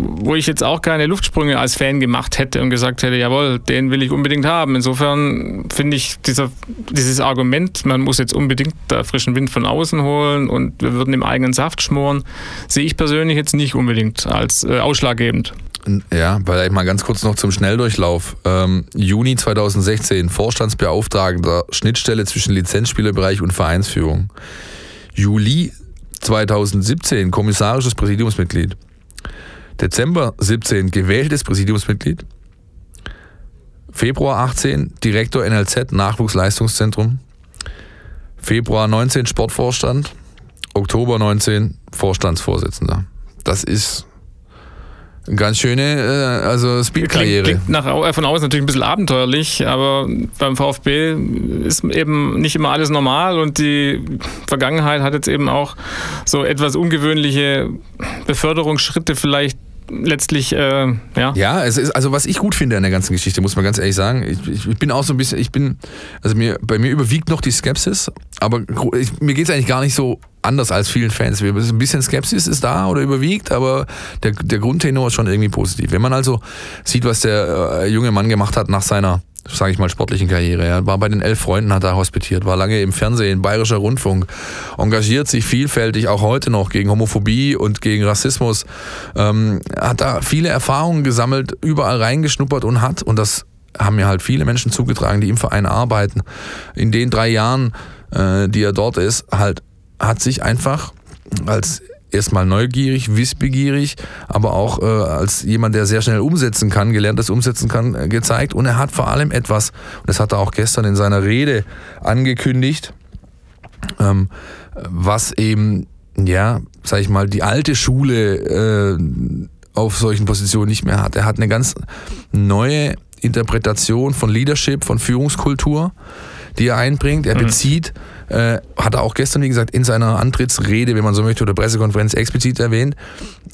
wo ich jetzt auch keine Luftsprünge als Fan gemacht hätte und gesagt hätte, jawohl, den will ich unbedingt haben. Insofern finde ich dieser, dieses Argument, man muss jetzt unbedingt da frischen Wind von außen holen und wir würden im eigenen Saft schmoren, sehe ich persönlich jetzt nicht unbedingt als äh, ausschlaggebend. Ja, vielleicht mal ganz kurz noch zum Schnelldurchlauf. Ähm, Juni 2016, Vorstandsbeauftragter, Schnittstelle zwischen Lizenzspielerbereich und Vereinsführung. Juli 2017, kommissarisches Präsidiumsmitglied. Dezember 17, gewähltes Präsidiumsmitglied. Februar 18, Direktor NLZ Nachwuchsleistungszentrum. Februar 19, Sportvorstand. Oktober 19, Vorstandsvorsitzender. Das ist ganz schöne äh, also Spielkarriere. Klingt, klingt nach, äh, von außen natürlich ein bisschen abenteuerlich, aber beim VfB ist eben nicht immer alles normal und die Vergangenheit hat jetzt eben auch so etwas ungewöhnliche Beförderungsschritte vielleicht letztlich, äh, ja. Ja, es ist, also was ich gut finde an der ganzen Geschichte, muss man ganz ehrlich sagen, ich, ich bin auch so ein bisschen, ich bin, also mir, bei mir überwiegt noch die Skepsis, aber ich, mir geht es eigentlich gar nicht so anders als vielen Fans. Ein bisschen Skepsis ist da oder überwiegt, aber der, der Grundtenor ist schon irgendwie positiv. Wenn man also sieht, was der äh, junge Mann gemacht hat nach seiner sage ich mal, sportlichen Karriere. Er war bei den elf Freunden, hat er hospitiert, war lange im Fernsehen, bayerischer Rundfunk, engagiert sich vielfältig, auch heute noch gegen Homophobie und gegen Rassismus, ähm, hat da viele Erfahrungen gesammelt, überall reingeschnuppert und hat, und das haben mir halt viele Menschen zugetragen, die im Verein arbeiten, in den drei Jahren, äh, die er dort ist, halt, hat sich einfach als erstmal neugierig, wissbegierig, aber auch äh, als jemand, der sehr schnell umsetzen kann, gelerntes Umsetzen kann, äh, gezeigt. Und er hat vor allem etwas, und das hat er auch gestern in seiner Rede angekündigt, ähm, was eben, ja, sag ich mal, die alte Schule äh, auf solchen Positionen nicht mehr hat. Er hat eine ganz neue Interpretation von Leadership, von Führungskultur, die er einbringt. Er mhm. Äh, hat er auch gestern, wie gesagt, in seiner Antrittsrede, wenn man so möchte, oder Pressekonferenz explizit erwähnt.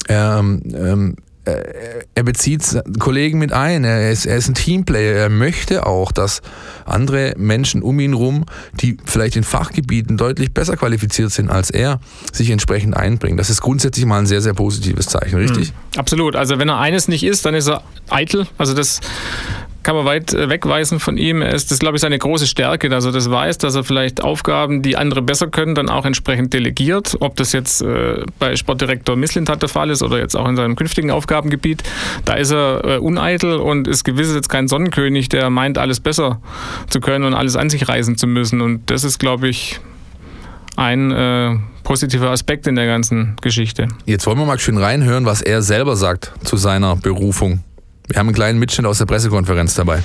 Ähm, ähm, äh, er bezieht Kollegen mit ein, er ist, er ist ein Teamplayer, er möchte auch, dass andere Menschen um ihn rum, die vielleicht in Fachgebieten deutlich besser qualifiziert sind als er, sich entsprechend einbringen. Das ist grundsätzlich mal ein sehr, sehr positives Zeichen, richtig? Mhm. Absolut. Also wenn er eines nicht ist, dann ist er eitel. Also das kann man weit äh, wegweisen von ihm. Ist, das glaube ich, seine große Stärke, dass er das weiß, dass er vielleicht Aufgaben, die andere besser können, dann auch entsprechend delegiert. Ob das jetzt äh, bei Sportdirektor Misslintat der Fall ist oder jetzt auch in seinem künftigen Aufgabengebiet, da ist er äh, uneitel und ist gewiss jetzt kein Sonnenkönig, der meint, alles besser zu können und alles an sich reißen zu müssen. Und das ist, glaube ich, ein äh, positiver Aspekt in der ganzen Geschichte. Jetzt wollen wir mal schön reinhören, was er selber sagt zu seiner Berufung. Wir haben einen kleinen Mitschnitt aus der Pressekonferenz dabei.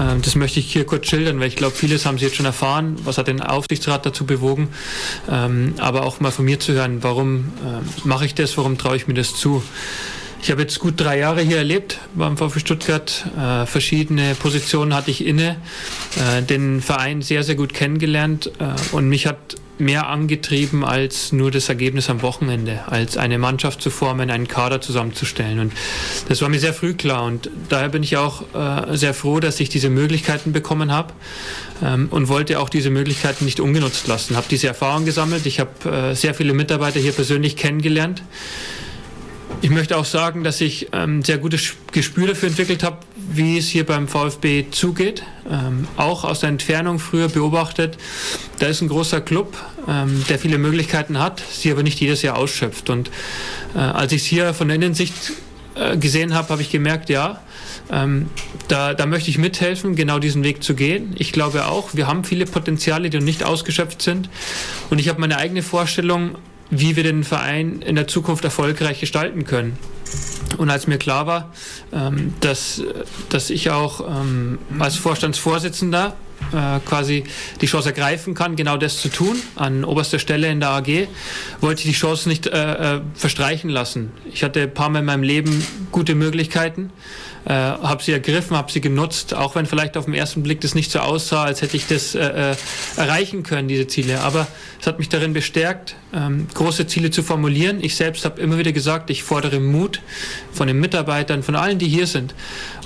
Ähm, das möchte ich hier kurz schildern, weil ich glaube, vieles haben Sie jetzt schon erfahren. Was hat den Aufsichtsrat dazu bewogen? Ähm, aber auch mal von mir zu hören, warum ähm, mache ich das, warum traue ich mir das zu? Ich habe jetzt gut drei Jahre hier erlebt beim VfB Stuttgart. Äh, verschiedene Positionen hatte ich inne, äh, den Verein sehr, sehr gut kennengelernt äh, und mich hat mehr angetrieben als nur das Ergebnis am Wochenende, als eine Mannschaft zu formen, einen Kader zusammenzustellen. Und das war mir sehr früh klar. Und daher bin ich auch äh, sehr froh, dass ich diese Möglichkeiten bekommen habe ähm, und wollte auch diese Möglichkeiten nicht ungenutzt lassen. Habe diese Erfahrung gesammelt. Ich habe äh, sehr viele Mitarbeiter hier persönlich kennengelernt. Ich möchte auch sagen, dass ich ein ähm, sehr gutes Gespür dafür entwickelt habe, wie es hier beim VfB zugeht. Ähm, auch aus der Entfernung früher beobachtet. Da ist ein großer Club, ähm, der viele Möglichkeiten hat, sie aber nicht jedes Jahr ausschöpft. Und äh, als ich es hier von der Innensicht äh, gesehen habe, habe ich gemerkt, ja, ähm, da, da möchte ich mithelfen, genau diesen Weg zu gehen. Ich glaube auch, wir haben viele Potenziale, die noch nicht ausgeschöpft sind. Und ich habe meine eigene Vorstellung, wie wir den Verein in der Zukunft erfolgreich gestalten können. Und als mir klar war, ähm, dass, dass ich auch ähm, als Vorstandsvorsitzender äh, quasi die Chance ergreifen kann, genau das zu tun, an oberster Stelle in der AG, wollte ich die Chance nicht äh, äh, verstreichen lassen. Ich hatte ein paar Mal in meinem Leben gute Möglichkeiten äh, habe sie ergriffen, habe sie genutzt, auch wenn vielleicht auf den ersten Blick das nicht so aussah, als hätte ich das äh, äh, erreichen können, diese Ziele. Aber es hat mich darin bestärkt, ähm, große Ziele zu formulieren. Ich selbst habe immer wieder gesagt, ich fordere Mut von den Mitarbeitern, von allen, die hier sind.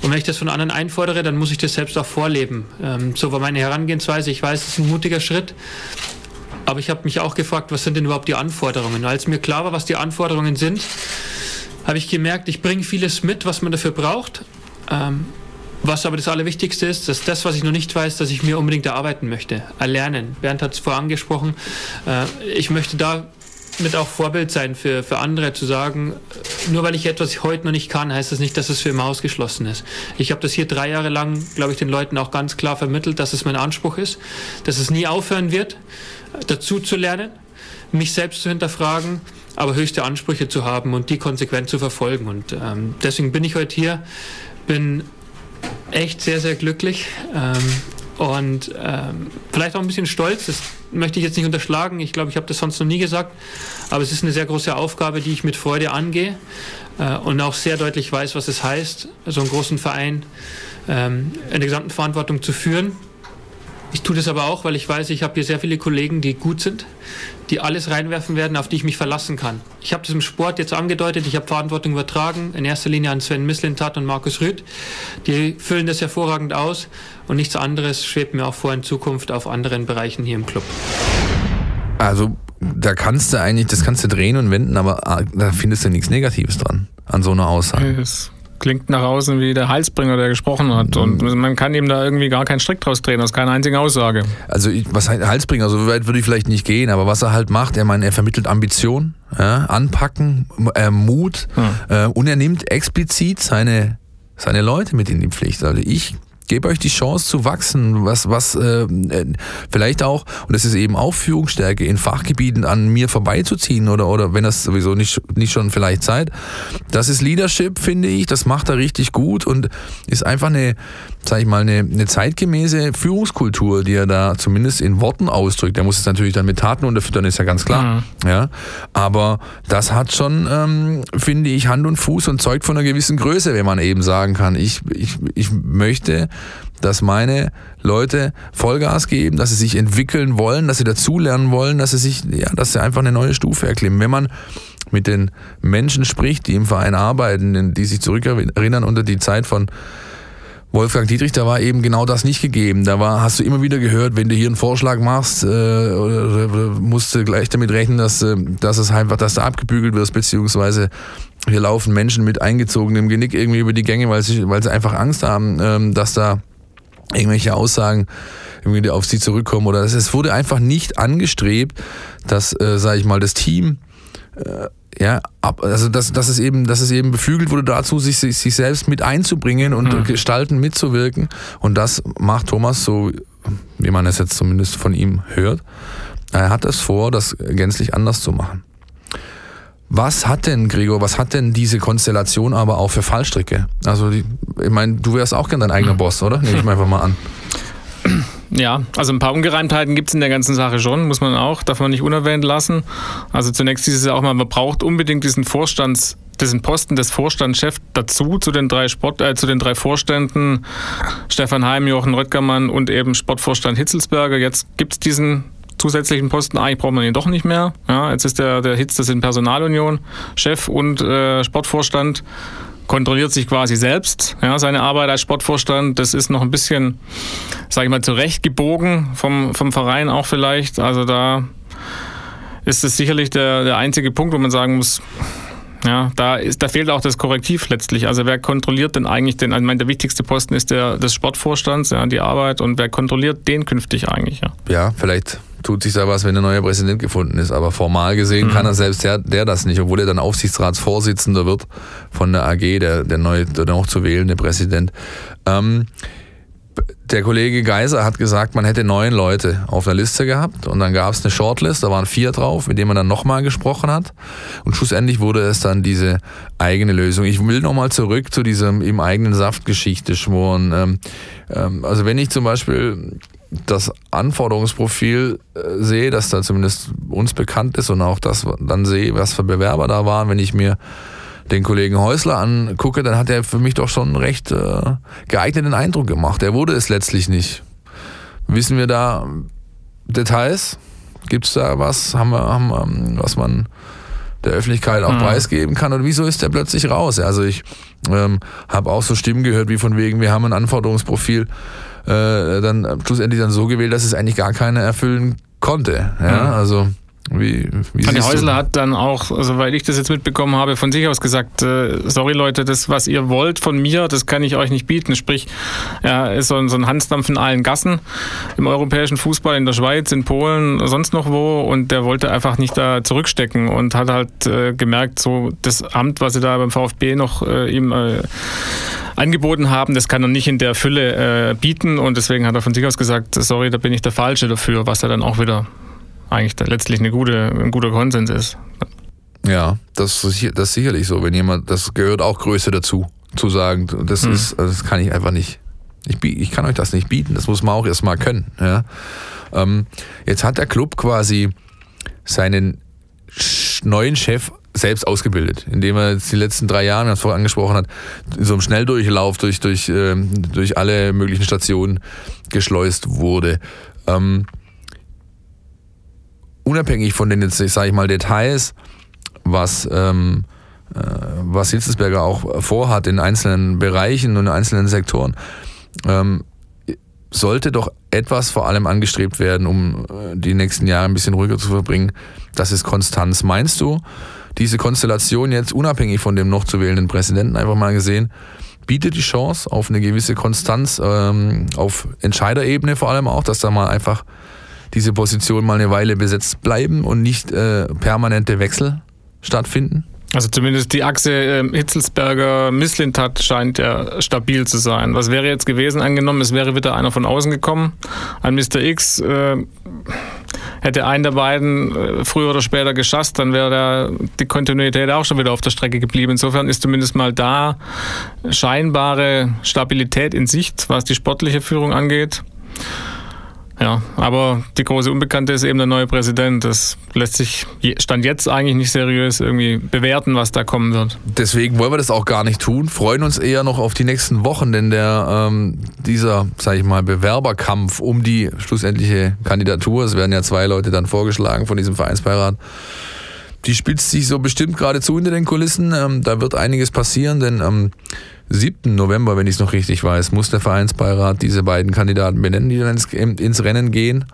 Und wenn ich das von anderen einfordere, dann muss ich das selbst auch vorleben. Ähm, so war meine Herangehensweise. Ich weiß, es ist ein mutiger Schritt. Aber ich habe mich auch gefragt, was sind denn überhaupt die Anforderungen? Als mir klar war, was die Anforderungen sind, habe ich gemerkt, ich bringe vieles mit, was man dafür braucht. Ähm, was aber das Allerwichtigste ist, dass das, was ich noch nicht weiß, dass ich mir unbedingt erarbeiten möchte, erlernen. Bernd hat es vorher angesprochen. Äh, ich möchte da mit auch Vorbild sein für, für andere, zu sagen, nur weil ich etwas heute noch nicht kann, heißt das nicht, dass es für immer ausgeschlossen ist. Ich habe das hier drei Jahre lang, glaube ich, den Leuten auch ganz klar vermittelt, dass es mein Anspruch ist, dass es nie aufhören wird, dazu zu lernen, mich selbst zu hinterfragen aber höchste Ansprüche zu haben und die konsequent zu verfolgen. Und ähm, deswegen bin ich heute hier, bin echt sehr, sehr glücklich. Ähm, und ähm, vielleicht auch ein bisschen stolz. Das möchte ich jetzt nicht unterschlagen. Ich glaube, ich habe das sonst noch nie gesagt. Aber es ist eine sehr große Aufgabe, die ich mit Freude angehe äh, und auch sehr deutlich weiß, was es heißt, so einen großen Verein ähm, in der gesamten Verantwortung zu führen. Ich tue das aber auch, weil ich weiß, ich habe hier sehr viele Kollegen, die gut sind, die alles reinwerfen werden, auf die ich mich verlassen kann. Ich habe das im Sport jetzt angedeutet, ich habe Verantwortung übertragen, in erster Linie an Sven Mislintat und Markus Rüth. Die füllen das hervorragend aus und nichts anderes schwebt mir auch vor in Zukunft auf anderen Bereichen hier im Club. Also da kannst du eigentlich, das kannst du drehen und wenden, aber ah, da findest du nichts Negatives dran an so einer Aussage. Das klingt nach außen wie der Halsbringer, der gesprochen hat. Und Mhm. man kann ihm da irgendwie gar keinen Strick draus drehen, aus keiner einzigen Aussage. Also was heißt Halsbringer, so weit würde ich vielleicht nicht gehen, aber was er halt macht, er meint, er vermittelt Ambition, ja, Anpacken, äh, Mut äh, und er nimmt explizit seine, seine Leute mit in die Pflicht. Also ich gebe euch die Chance zu wachsen, was, was äh, äh, vielleicht auch, und das ist eben auch Führungsstärke, in Fachgebieten an mir vorbeizuziehen oder, oder wenn das sowieso nicht, nicht schon vielleicht Zeit. Das ist Leadership, finde ich, das macht er richtig gut und ist einfach eine, sag ich mal, eine, eine zeitgemäße Führungskultur, die er da zumindest in Worten ausdrückt. Er muss es natürlich dann mit Taten unterfüttern, ist ja ganz klar. Ja, aber das hat schon, ähm, finde ich, Hand und Fuß und zeugt von einer gewissen Größe, wenn man eben sagen kann, ich, ich, ich möchte, dass meine Leute Vollgas geben, dass sie sich entwickeln wollen, dass sie dazulernen wollen, dass sie sich, ja, dass sie einfach eine neue Stufe erklimmen. Wenn man mit den Menschen spricht, die im Verein arbeiten, die sich zurückerinnern unter die Zeit von Wolfgang Dietrich, da war eben genau das nicht gegeben. Da war, hast du immer wieder gehört, wenn du hier einen Vorschlag machst, äh, oder, oder musst du gleich damit rechnen, dass, äh, dass es einfach, dass du abgebügelt wirst, beziehungsweise hier laufen Menschen mit eingezogenem Genick irgendwie über die Gänge, weil sie, weil sie einfach Angst haben, ähm, dass da irgendwelche Aussagen irgendwie auf sie zurückkommen oder es- wurde einfach nicht angestrebt, dass, äh, sage ich mal, das Team äh, ja, ab, also dass, dass es eben, dass es eben beflügelt wurde dazu, sich, sich, sich selbst mit einzubringen und gestalten mitzuwirken. Und das macht Thomas so, wie man es jetzt zumindest von ihm hört. Er hat es vor, das gänzlich anders zu machen. Was hat denn, Gregor, was hat denn diese Konstellation aber auch für Fallstricke? Also, die, ich meine, du wärst auch gern dein eigener Boss, oder? Nehme ich mal einfach mal an. Ja, also ein paar Ungereimtheiten gibt es in der ganzen Sache schon, muss man auch, darf man nicht unerwähnt lassen. Also zunächst ist es ja auch mal, man braucht unbedingt diesen Vorstands, diesen Posten des Vorstandschefs dazu, zu den drei Sport, äh, zu den drei Vorständen, Stefan Heim, Jochen Röttgermann und eben Sportvorstand Hitzelsberger. Jetzt gibt es diesen zusätzlichen Posten, eigentlich braucht man ihn doch nicht mehr. Ja, jetzt ist der, der Hitz, das in Personalunion, Chef und äh, Sportvorstand kontrolliert sich quasi selbst, ja, seine Arbeit als Sportvorstand. Das ist noch ein bisschen, sage ich mal, zurechtgebogen vom, vom Verein auch vielleicht. Also da ist es sicherlich der, der einzige Punkt, wo man sagen muss, ja, da, ist, da fehlt auch das Korrektiv letztlich. Also wer kontrolliert denn eigentlich den, ich meine, der wichtigste Posten ist der des Sportvorstands, ja, die Arbeit und wer kontrolliert den künftig eigentlich, ja. Ja, vielleicht tut sich da was, wenn ein neuer Präsident gefunden ist, aber formal gesehen kann er selbst der, der das nicht, obwohl er dann Aufsichtsratsvorsitzender wird von der AG, der, der neu der noch zu wählende Präsident. Ähm, der Kollege Geiser hat gesagt, man hätte neun Leute auf der Liste gehabt und dann gab es eine Shortlist, da waren vier drauf, mit denen man dann nochmal gesprochen hat und schlussendlich wurde es dann diese eigene Lösung. Ich will nochmal zurück zu diesem im eigenen Saft Geschichte schmoren. Ähm, ähm, also wenn ich zum Beispiel das Anforderungsprofil äh, sehe, das da zumindest uns bekannt ist und auch das dann sehe, was für Bewerber da waren, wenn ich mir den Kollegen Häusler angucke, dann hat er für mich doch schon einen recht äh, geeigneten Eindruck gemacht. Er wurde es letztlich nicht. Wissen wir da Details? Gibt es da was, haben wir, haben wir, was man der Öffentlichkeit auch Mhm. preisgeben kann? Und wieso ist der plötzlich raus? Also ich ähm, habe auch so Stimmen gehört, wie von wegen, wir haben ein Anforderungsprofil äh, dann schlussendlich dann so gewählt, dass es eigentlich gar keiner erfüllen konnte. Ja, Mhm. also wie, wie Andi siehst du- Häusler hat dann auch, soweit ich das jetzt mitbekommen habe, von sich aus gesagt, äh, sorry Leute, das, was ihr wollt von mir, das kann ich euch nicht bieten. Sprich, er ist so ein, so ein Hansdampf in allen Gassen im europäischen Fußball, in der Schweiz, in Polen, sonst noch wo. Und der wollte einfach nicht da zurückstecken und hat halt äh, gemerkt, so das Amt, was sie da beim VfB noch äh, ihm äh, angeboten haben, das kann er nicht in der Fülle äh, bieten. Und deswegen hat er von sich aus gesagt, sorry, da bin ich der Falsche dafür, was er dann auch wieder eigentlich letztlich eine gute, ein guter Konsens ist. Ja, das ist, das ist sicherlich so. Wenn jemand, das gehört auch Größe dazu, zu sagen, das Mhm. ist, das kann ich einfach nicht. Ich, ich kann euch das nicht bieten. Das muss man auch erstmal können. Ja. Ähm, jetzt hat der Club quasi seinen neuen Chef selbst ausgebildet, indem er jetzt die letzten drei Jahre, das vorher angesprochen hat, in so einem Schnelldurchlauf durch, durch, äh, durch alle möglichen Stationen geschleust wurde. Ähm, unabhängig von den jetzt, sage ich mal, Details, was, ähm, äh, was Hitzelsberger auch vorhat in einzelnen Bereichen und in einzelnen Sektoren, ähm, sollte doch etwas vor allem angestrebt werden, um äh, die nächsten Jahre ein bisschen ruhiger zu verbringen. Das ist Konstanz. Meinst du, diese Konstellation jetzt unabhängig von dem noch zu wählenden Präsidenten einfach mal gesehen, bietet die Chance auf eine gewisse Konstanz, ähm, auf Entscheiderebene vor allem auch, dass da mal einfach diese Position mal eine Weile besetzt bleiben und nicht äh, permanente Wechsel stattfinden? Also zumindest die Achse äh, Hitzelsberger-Misslintat scheint ja stabil zu sein. Was wäre jetzt gewesen, angenommen, es wäre wieder einer von außen gekommen, ein Mr. X, äh, hätte einen der beiden äh, früher oder später geschasst, dann wäre der, die Kontinuität auch schon wieder auf der Strecke geblieben. Insofern ist zumindest mal da scheinbare Stabilität in Sicht, was die sportliche Führung angeht. Ja, aber die große Unbekannte ist eben der neue Präsident. Das lässt sich Stand jetzt eigentlich nicht seriös irgendwie bewerten, was da kommen wird. Deswegen wollen wir das auch gar nicht tun. Freuen uns eher noch auf die nächsten Wochen, denn der ähm, dieser, sage ich mal, Bewerberkampf um die schlussendliche Kandidatur, es werden ja zwei Leute dann vorgeschlagen von diesem Vereinsbeirat, die spitzt sich so bestimmt gerade zu hinter den Kulissen. Ähm, da wird einiges passieren, denn am 7. November, wenn ich es noch richtig weiß, muss der Vereinsbeirat diese beiden Kandidaten benennen, die dann ins, ins Rennen gehen.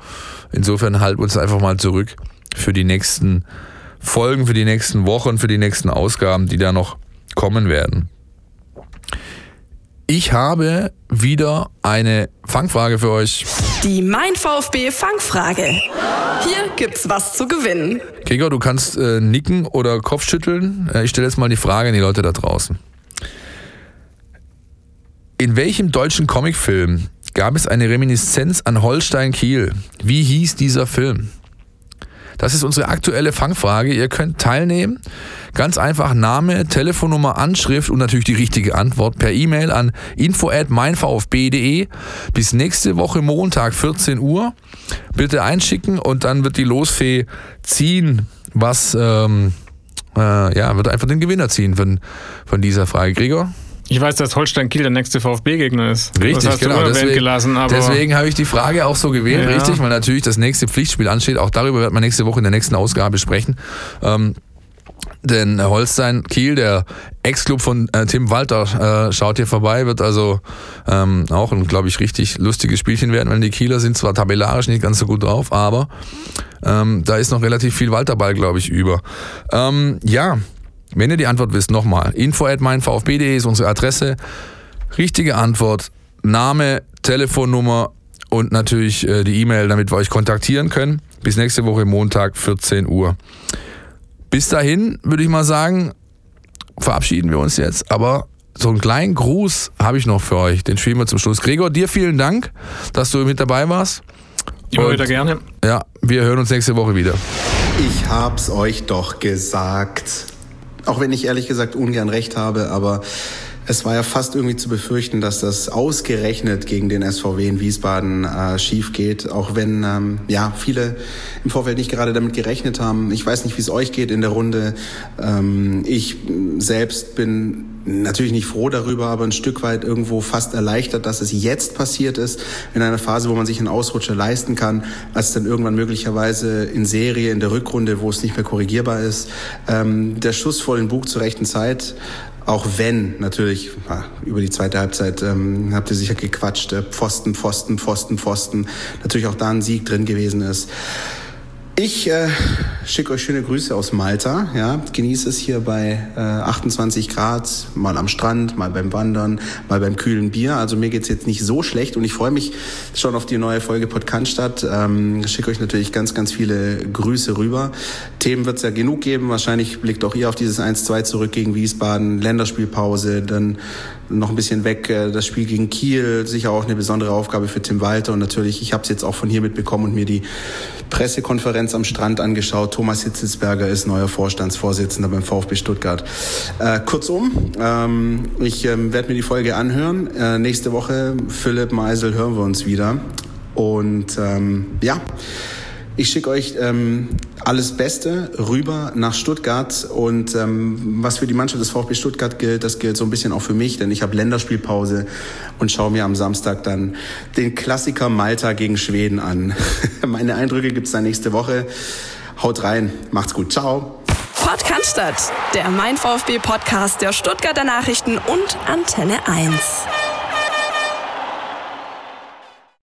Insofern halten wir uns einfach mal zurück für die nächsten Folgen, für die nächsten Wochen, für die nächsten Ausgaben, die da noch kommen werden. Ich habe wieder eine Fangfrage für euch. Die Mein VfB Fangfrage. Hier gibt's was zu gewinnen. Gregor, du kannst äh, nicken oder Kopfschütteln. Äh, ich stelle jetzt mal die Frage an die Leute da draußen. In welchem deutschen Comicfilm gab es eine Reminiszenz an Holstein Kiel? Wie hieß dieser Film? Das ist unsere aktuelle Fangfrage. Ihr könnt teilnehmen. Ganz einfach Name, Telefonnummer, Anschrift und natürlich die richtige Antwort per E-Mail an info at meinvfb.de. Bis nächste Woche Montag 14 Uhr. Bitte einschicken und dann wird die Losfee ziehen, was ähm, äh, ja, wird einfach den Gewinner ziehen von, von dieser Frage. Gregor? Ich weiß, dass Holstein Kiel der nächste VfB-Gegner ist. Richtig, das hast genau. Du deswegen gelassen, deswegen habe ich die Frage auch so gewählt, ja. richtig, weil natürlich das nächste Pflichtspiel ansteht. Auch darüber wird man nächste Woche in der nächsten Ausgabe sprechen. Ähm, denn Holstein Kiel, der Ex-Club von äh, Tim Walter, äh, schaut hier vorbei, wird also ähm, auch ein, glaube ich, richtig lustiges Spielchen werden, wenn die Kieler sind zwar tabellarisch nicht ganz so gut drauf, aber ähm, da ist noch relativ viel Walterball, glaube ich, über. Ähm, ja, wenn ihr die Antwort wisst, nochmal. Info at meinvfb.de ist unsere Adresse. Richtige Antwort, Name, Telefonnummer und natürlich äh, die E-Mail, damit wir euch kontaktieren können. Bis nächste Woche Montag, 14 Uhr. Bis dahin würde ich mal sagen, verabschieden wir uns jetzt. Aber so einen kleinen Gruß habe ich noch für euch. Den spielen wir zum Schluss. Gregor, dir vielen Dank, dass du mit dabei warst. Immer wieder gerne. Ja, wir hören uns nächste Woche wieder. Ich hab's euch doch gesagt. Auch wenn ich ehrlich gesagt ungern recht habe, aber es war ja fast irgendwie zu befürchten, dass das ausgerechnet gegen den SVW in Wiesbaden äh, schief geht, auch wenn ähm, ja viele im Vorfeld nicht gerade damit gerechnet haben. Ich weiß nicht, wie es euch geht in der Runde. Ähm, ich selbst bin natürlich nicht froh darüber, aber ein Stück weit irgendwo fast erleichtert, dass es jetzt passiert ist, in einer Phase, wo man sich einen Ausrutscher leisten kann, als dann irgendwann möglicherweise in Serie, in der Rückrunde, wo es nicht mehr korrigierbar ist. Ähm, der Schuss vor den Bug zur rechten Zeit auch wenn natürlich über die zweite Halbzeit ähm, habt ihr sicher gequatscht, äh, Pfosten, Pfosten, Pfosten, Pfosten, natürlich auch da ein Sieg drin gewesen ist. Ich äh, schicke euch schöne Grüße aus Malta. Ja, genieße es hier bei äh, 28 Grad, mal am Strand, mal beim Wandern, mal beim kühlen Bier. Also mir geht's jetzt nicht so schlecht und ich freue mich schon auf die neue Folge Podcast. Ähm, schicke euch natürlich ganz, ganz viele Grüße rüber. Themen wird es ja genug geben. Wahrscheinlich blickt auch ihr auf dieses 1-2 zurück gegen Wiesbaden, Länderspielpause, dann noch ein bisschen weg äh, das Spiel gegen Kiel, sicher auch eine besondere Aufgabe für Tim Walter und natürlich, ich habe es jetzt auch von hier mitbekommen und mir die Pressekonferenz am Strand angeschaut. Thomas Hitzelsberger ist neuer Vorstandsvorsitzender beim VfB Stuttgart. Äh, kurzum, ähm, ich ähm, werde mir die Folge anhören. Äh, nächste Woche, Philipp Meisel, hören wir uns wieder. Und ähm, ja, ich schicke euch ähm, alles Beste rüber nach Stuttgart und ähm, was für die Mannschaft des VfB Stuttgart gilt, das gilt so ein bisschen auch für mich, denn ich habe Länderspielpause und schaue mir am Samstag dann den Klassiker Malta gegen Schweden an. Meine Eindrücke gibt's dann nächste Woche. Haut rein, macht's gut, ciao. Podcast, der Mein VfB Podcast der Stuttgarter Nachrichten und Antenne 1.